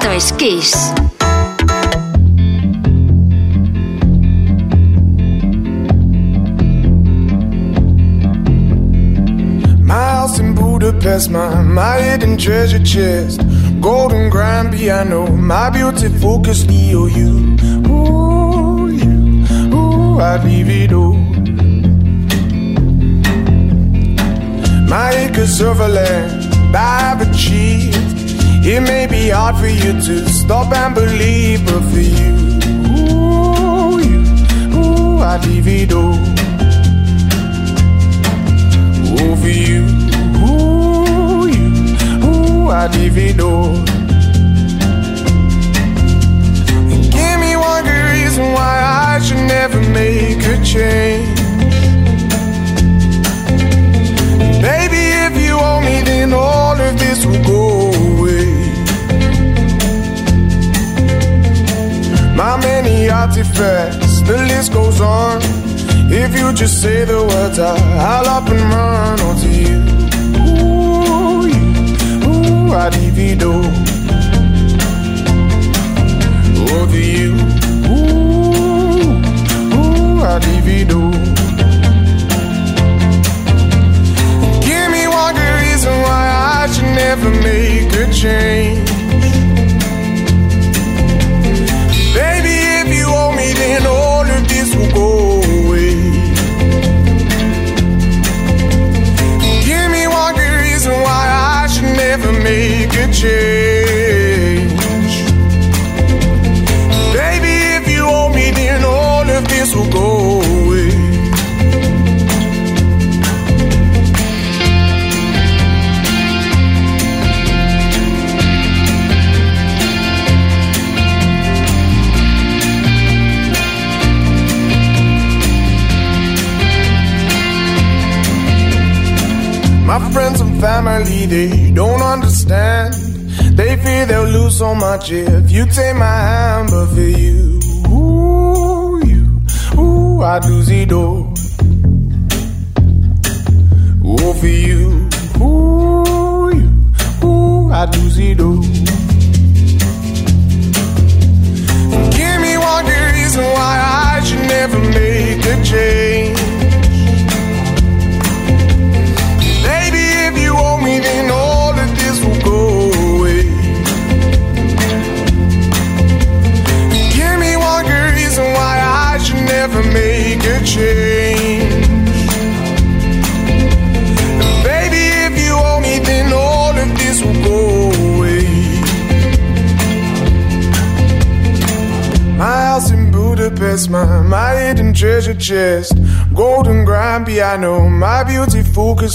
Esto es Kiss. Budapest, my, my hidden treasure chest. Golden grand piano, my beauty focus, EOU. Ooh, you, ooh, I'd leave it all. My acres of land I've achieved. It may be hard for you to stop and believe, but for you, ooh, you, ooh, I'd leave it all. Ooh, for you, ooh, you, ooh, I'd leave it all. And give me one good reason why I should never make a change. Owe me, then all of this will go away. My many artifacts, the list goes on. If you just say the words, I'll up and run onto you. Ooh, you, ooh, I divido. Over you, ooh, ooh, I divido. reason should never make a change. Much if you take my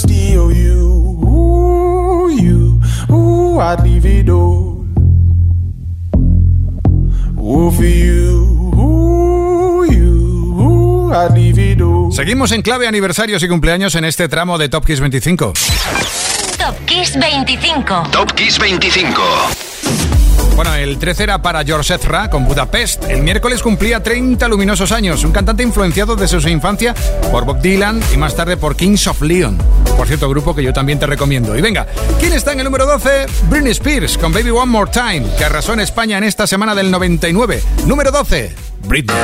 beauty focus, EOU. you, ooh, I'd leave it all. Ooh, for you, ooh, you, ooh, I'd leave it all. Seguimos en clave aniversarios y cumpleaños en este tramo de Top Kiss 25. Top Kiss 25. Top Kiss 25. Bueno, el 13 era para George Ezra con Budapest. El miércoles cumplía 30 luminosos años. Un cantante influenciado desde su infancia por Bob Dylan y más tarde por Kings of Leon. Por cierto, grupo que yo también te recomiendo. Y venga, ¿quién está en el número 12? Britney Spears con Baby One More Time, que arrasó en España en esta semana del 99. Número 12, Britney.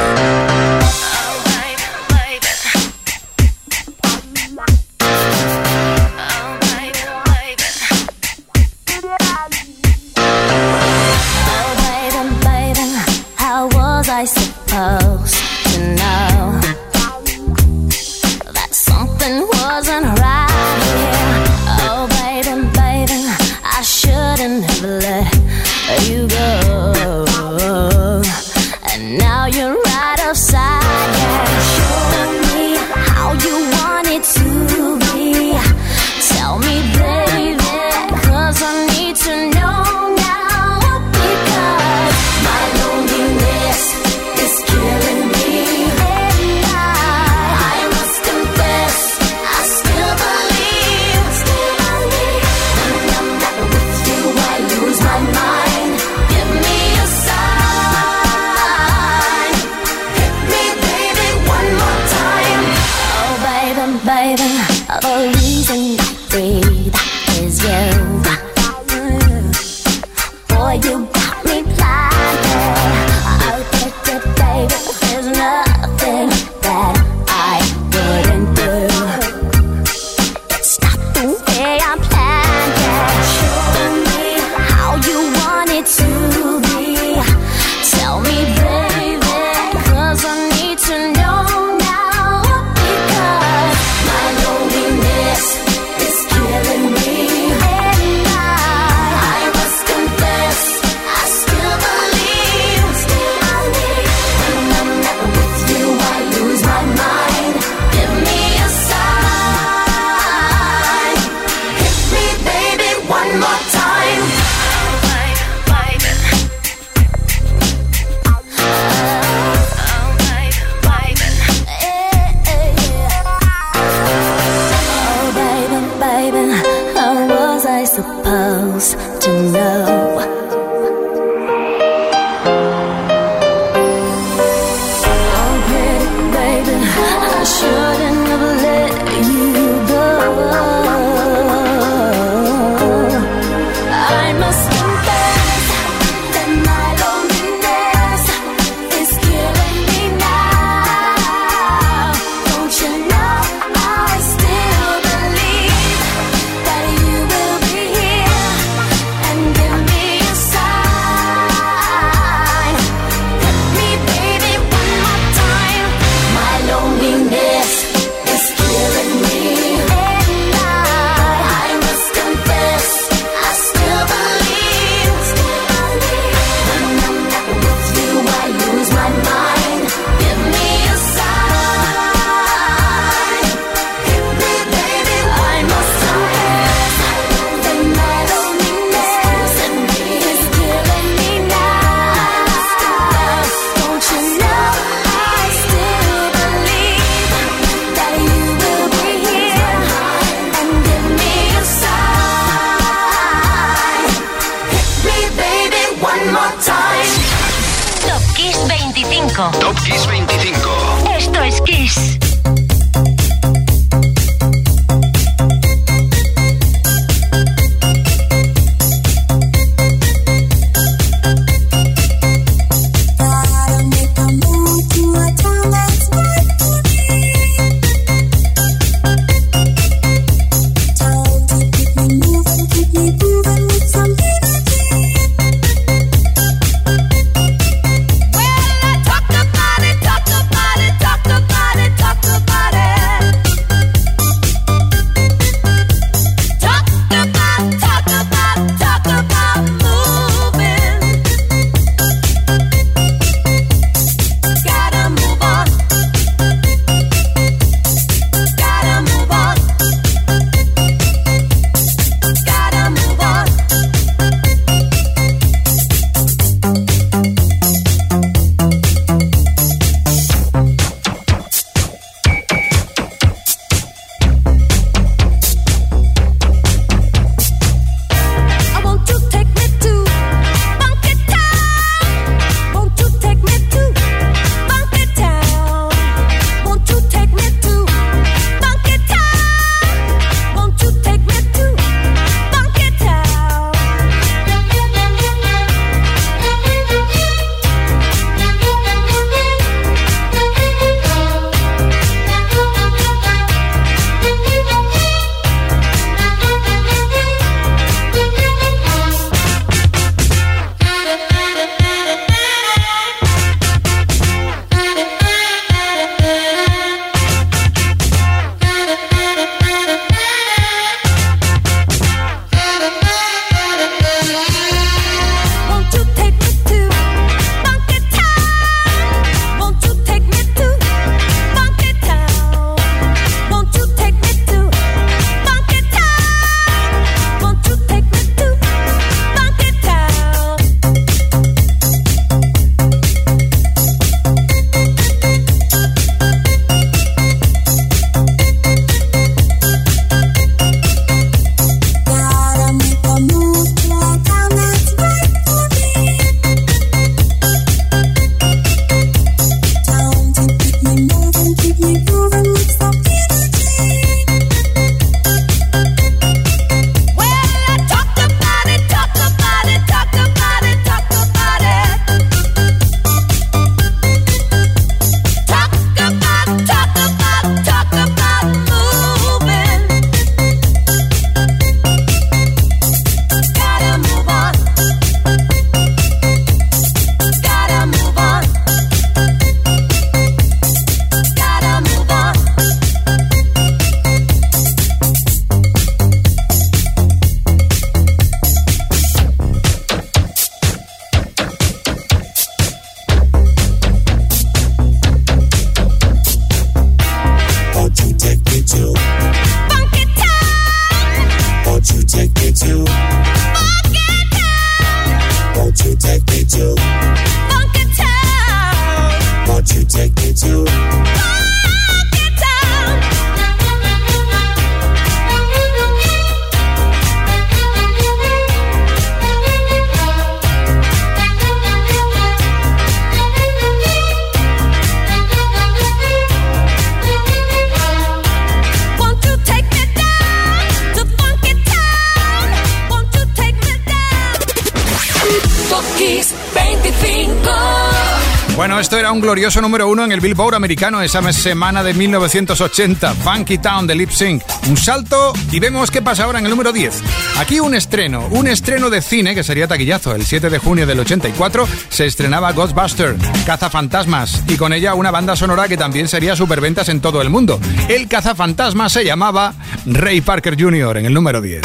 Glorioso número uno en el Billboard americano esa semana de 1980. Funky Town de Lip Sync. Un salto y vemos qué pasa ahora en el número 10. Aquí un estreno, un estreno de cine que sería taquillazo. El 7 de junio del 84 se estrenaba Ghostbuster, Cazafantasmas, y con ella una banda sonora que también sería superventas en todo el mundo. El cazafantasmas se llamaba Ray Parker Jr. en el número 10.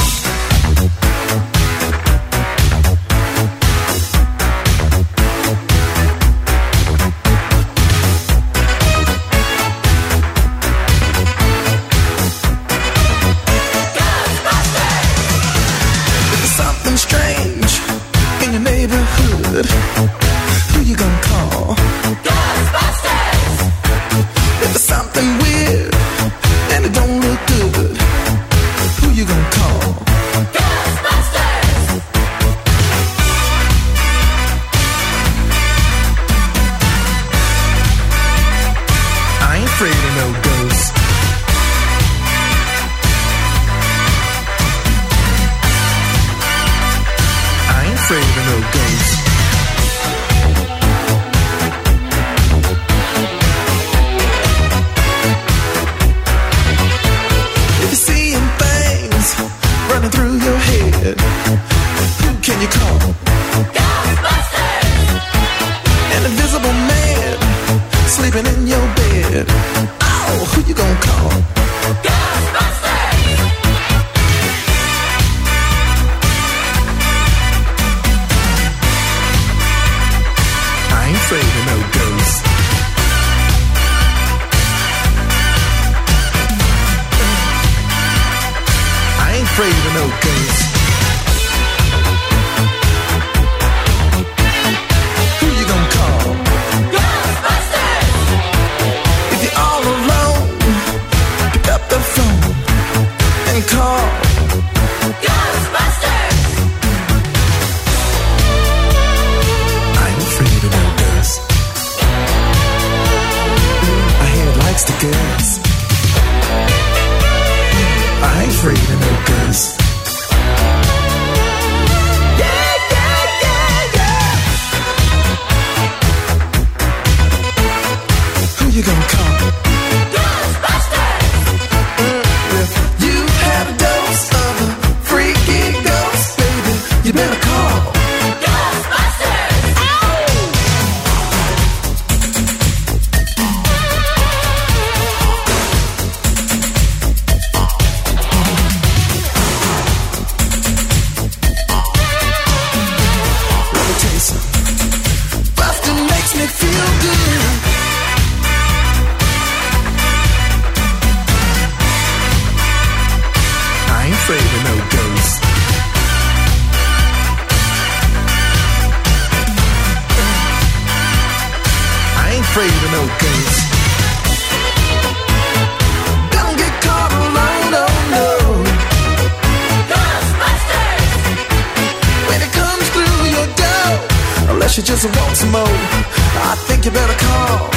She just wants more. I think you better call.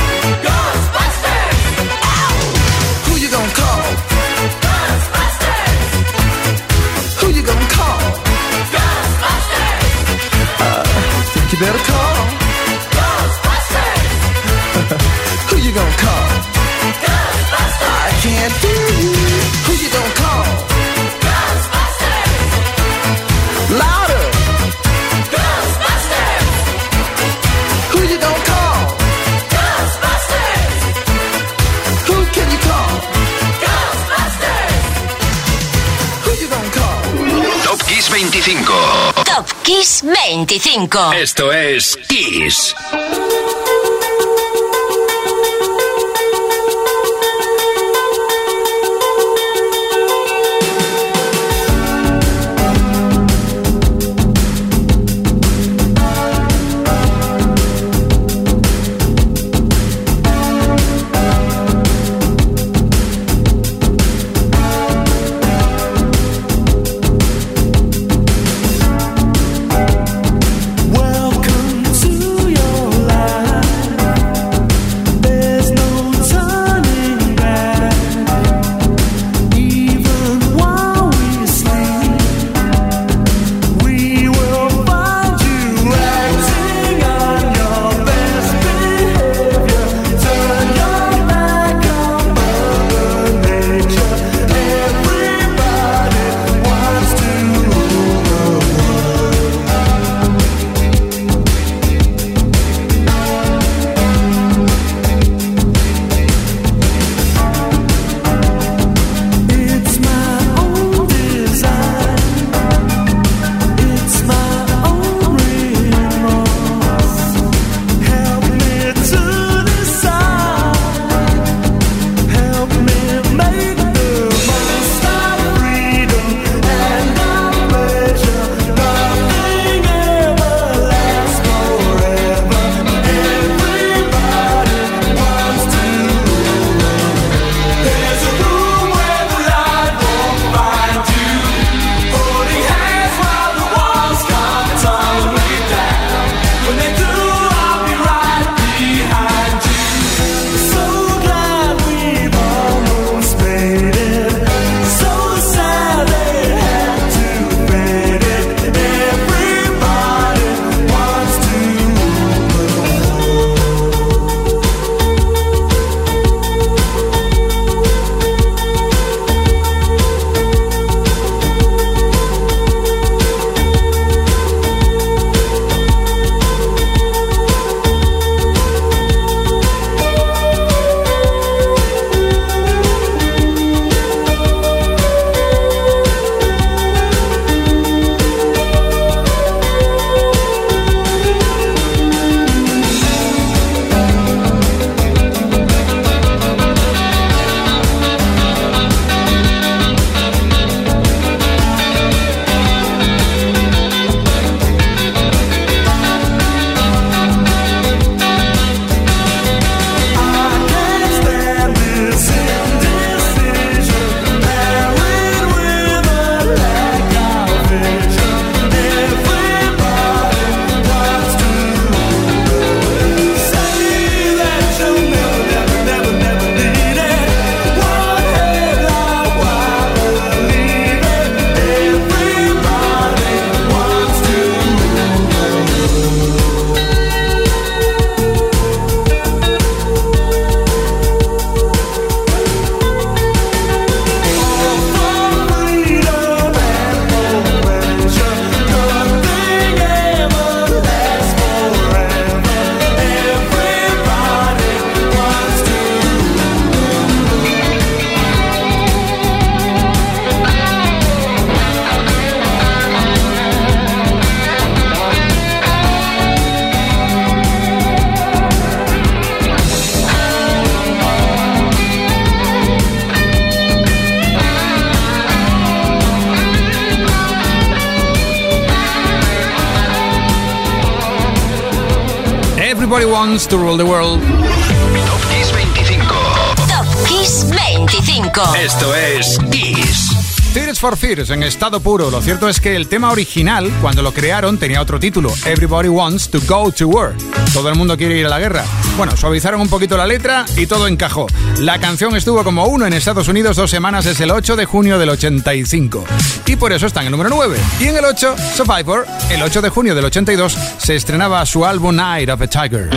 Esto es Kiss. Everybody Wants to Rule the World. Top Kiss 25. Top Kiss 25. Esto es Kiss. Tears for Fears en estado puro. Lo cierto es que el tema original, cuando lo crearon, tenía otro título: Everybody Wants to Go to War. Todo el mundo quiere ir a la guerra. Bueno, suavizaron un poquito la letra y todo encajó. La canción estuvo como uno en Estados Unidos dos semanas, es el 8 de junio del 85. Y por eso está en el número 9. Y en el 8, Survivor, el 8 de junio del 82, se estrenaba su álbum Night of a Tiger.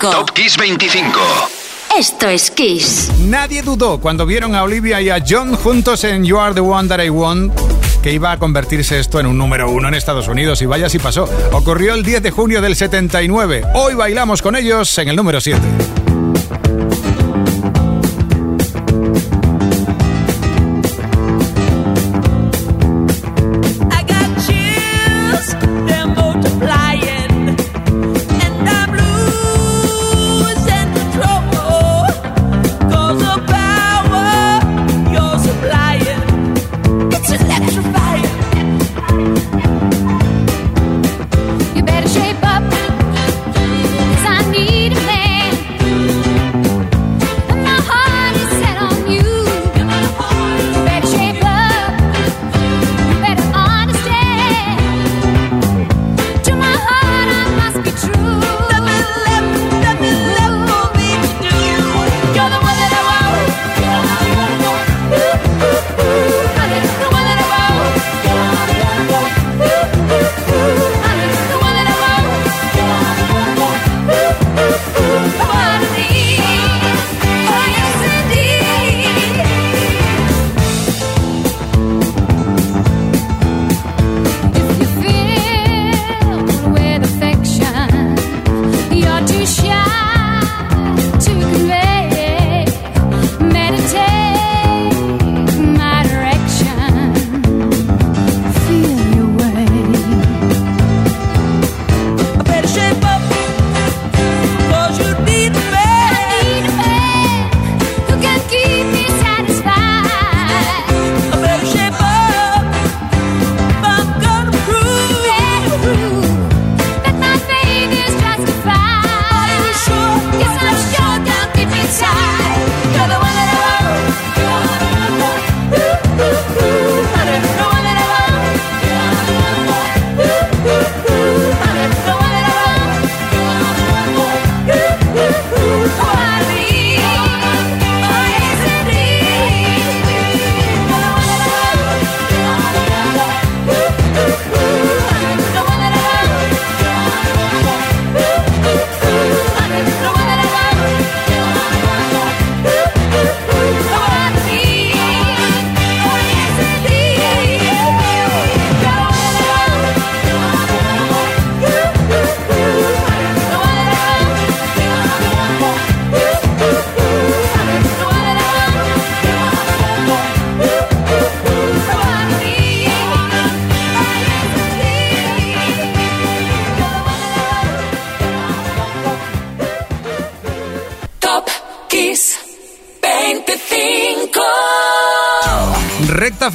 Top Kiss 25. Esto es Kiss. Nadie dudó cuando vieron a Olivia y a John juntos en You Are the One That I Want que iba a convertirse esto en un número uno en Estados Unidos y vaya si pasó. Ocurrió el 10 de junio del 79. Hoy bailamos con ellos en el número 7.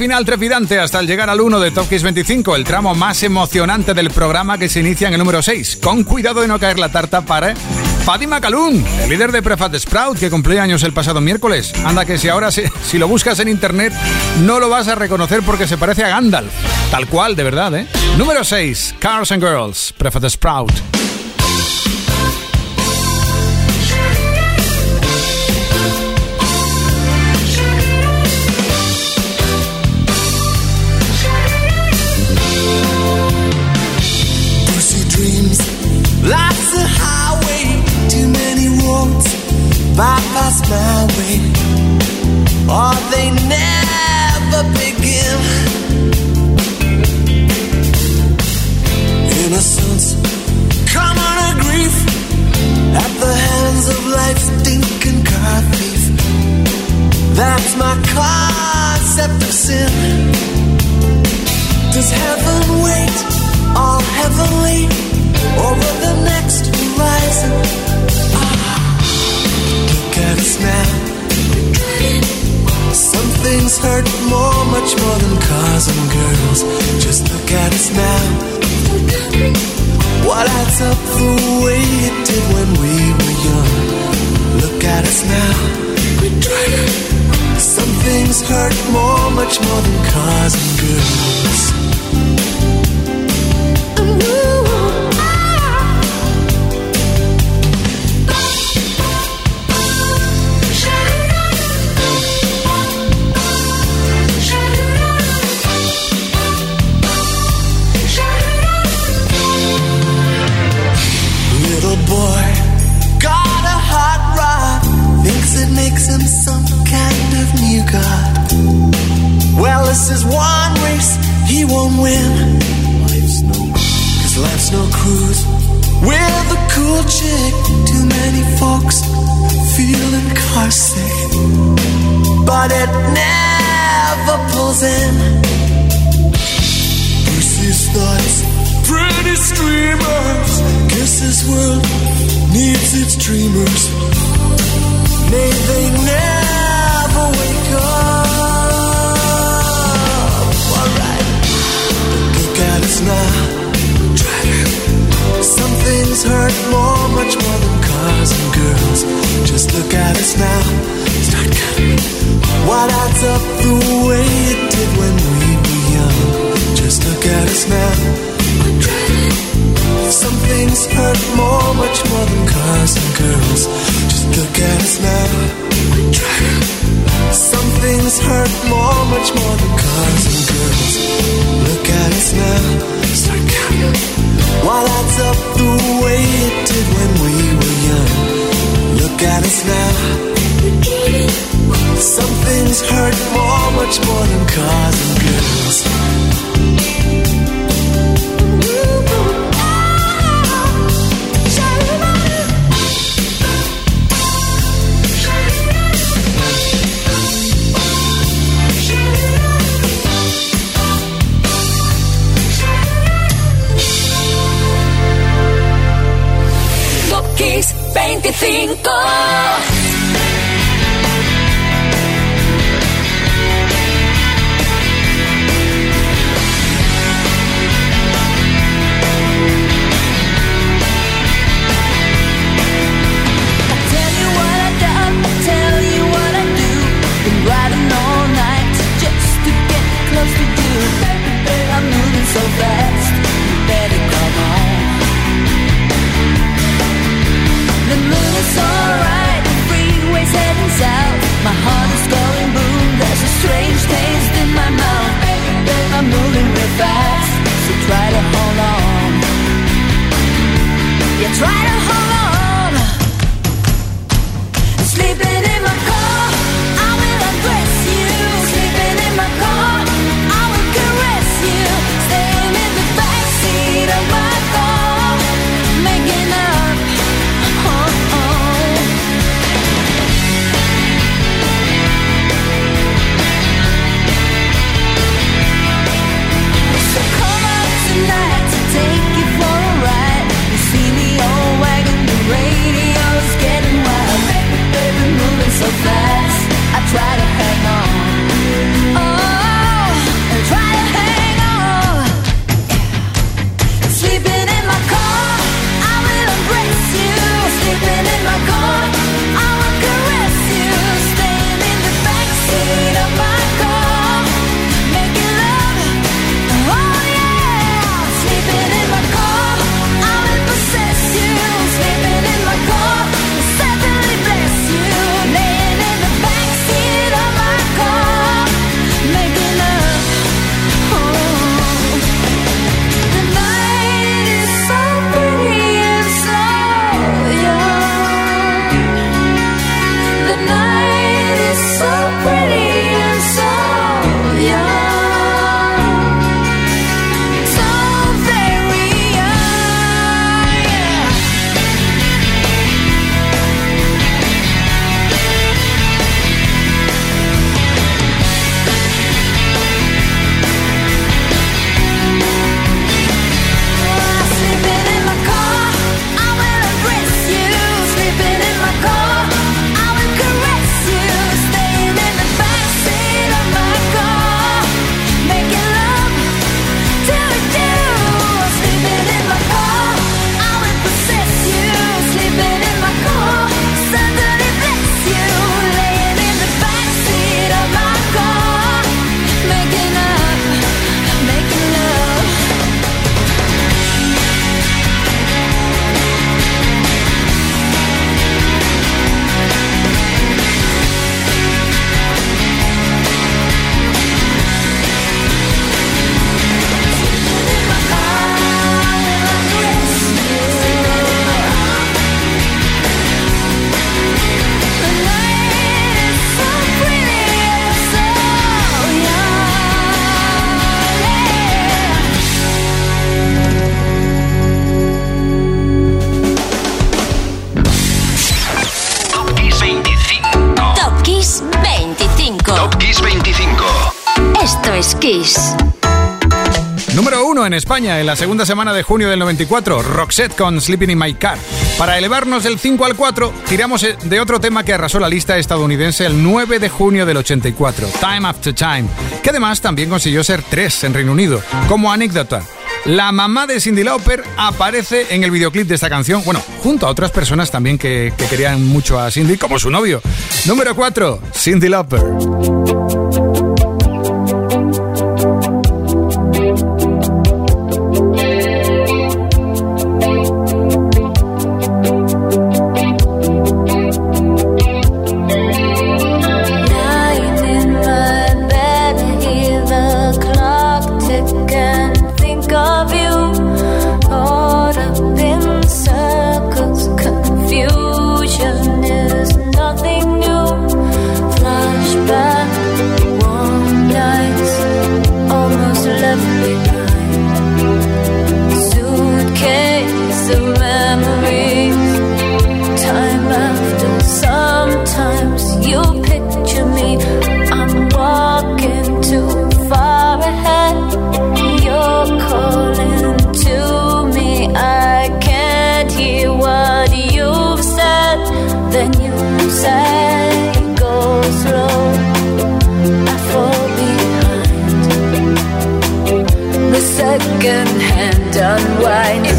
Final trepidante hasta el llegar al 1 de Top Kiss 25, el tramo más emocionante del programa que se inicia en el número 6. Con cuidado de no caer la tarta para Paddy McAloon, el líder de Prefat Sprout que cumplió años el pasado miércoles. Anda que si ahora si, si lo buscas en internet no lo vas a reconocer porque se parece a Gandalf. Tal cual, de verdad, ¿eh? Número 6, Cars and Girls, Prefat Sprout. Folks feeling car sick. But it never pulls in. Bruce's thoughts, pretty streamers. Guess this world needs its dreamers. May they never wake up. Alright, look at us now. Some things hurt more, much more and. Just look at us now. Start counting. What adds up the way it did when we were young? Just look at us now. Some things hurt more, much more than cars and girls. Just look at us now. Some things hurt more, much more than cars and girls. Look at us now. Start counting. While adds up the way it did when we were young. At us now. Some things hurt more, much more than cars and girls. Go! Es Kiss. Número uno en España en la segunda semana de junio del 94, Roxette con Sleeping in My Car. Para elevarnos del 5 al 4, tiramos eh, de otro tema que arrasó la lista estadounidense el 9 de junio del 84, Time After Time, que además también consiguió ser 3 en Reino Unido. Como anécdota, la mamá de Cindy Lauper aparece en el videoclip de esta canción, bueno, junto a otras personas también que, que querían mucho a Cindy, como su novio. Número 4, Cindy Lauper. second hand unwind.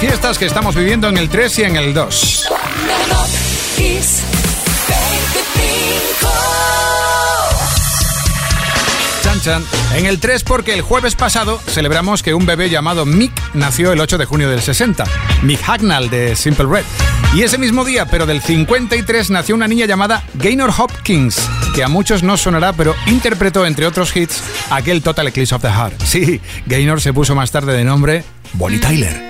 fiestas que estamos viviendo en el 3 y en el 2. Chan Chan. En el 3 porque el jueves pasado celebramos que un bebé llamado Mick nació el 8 de junio del 60, Mick Hacknall de Simple Red. Y ese mismo día, pero del 53, nació una niña llamada Gaynor Hopkins, que a muchos no sonará, pero interpretó, entre otros hits, aquel Total Eclipse of the Heart. Sí, Gaynor se puso más tarde de nombre Bonnie Tyler.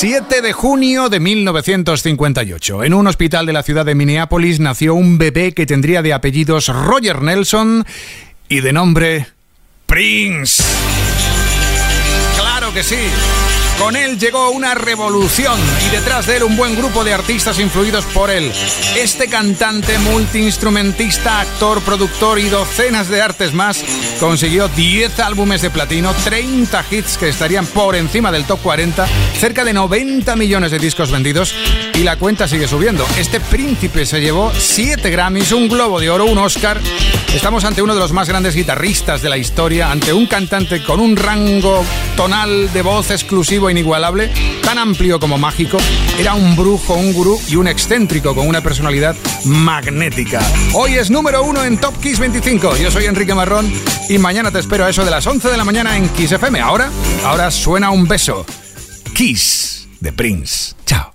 7 de junio de 1958. En un hospital de la ciudad de Minneapolis nació un bebé que tendría de apellidos Roger Nelson y de nombre Prince. Claro que sí. Con él llegó una revolución y detrás de él un buen grupo de artistas influidos por él. Este cantante, multiinstrumentista, actor, productor y docenas de artes más consiguió 10 álbumes de platino, 30 hits que estarían por encima del top 40, cerca de 90 millones de discos vendidos y la cuenta sigue subiendo. Este príncipe se llevó 7 Grammys, un Globo de Oro, un Oscar. Estamos ante uno de los más grandes guitarristas de la historia, ante un cantante con un rango tonal de voz exclusivo inigualable, tan amplio como mágico. Era un brujo, un gurú y un excéntrico con una personalidad magnética. Hoy es número uno en Top Kiss 25. Yo soy Enrique Marrón y mañana te espero a eso de las 11 de la mañana en Kiss FM. Ahora, ahora suena un beso. Kiss de Prince. Chao.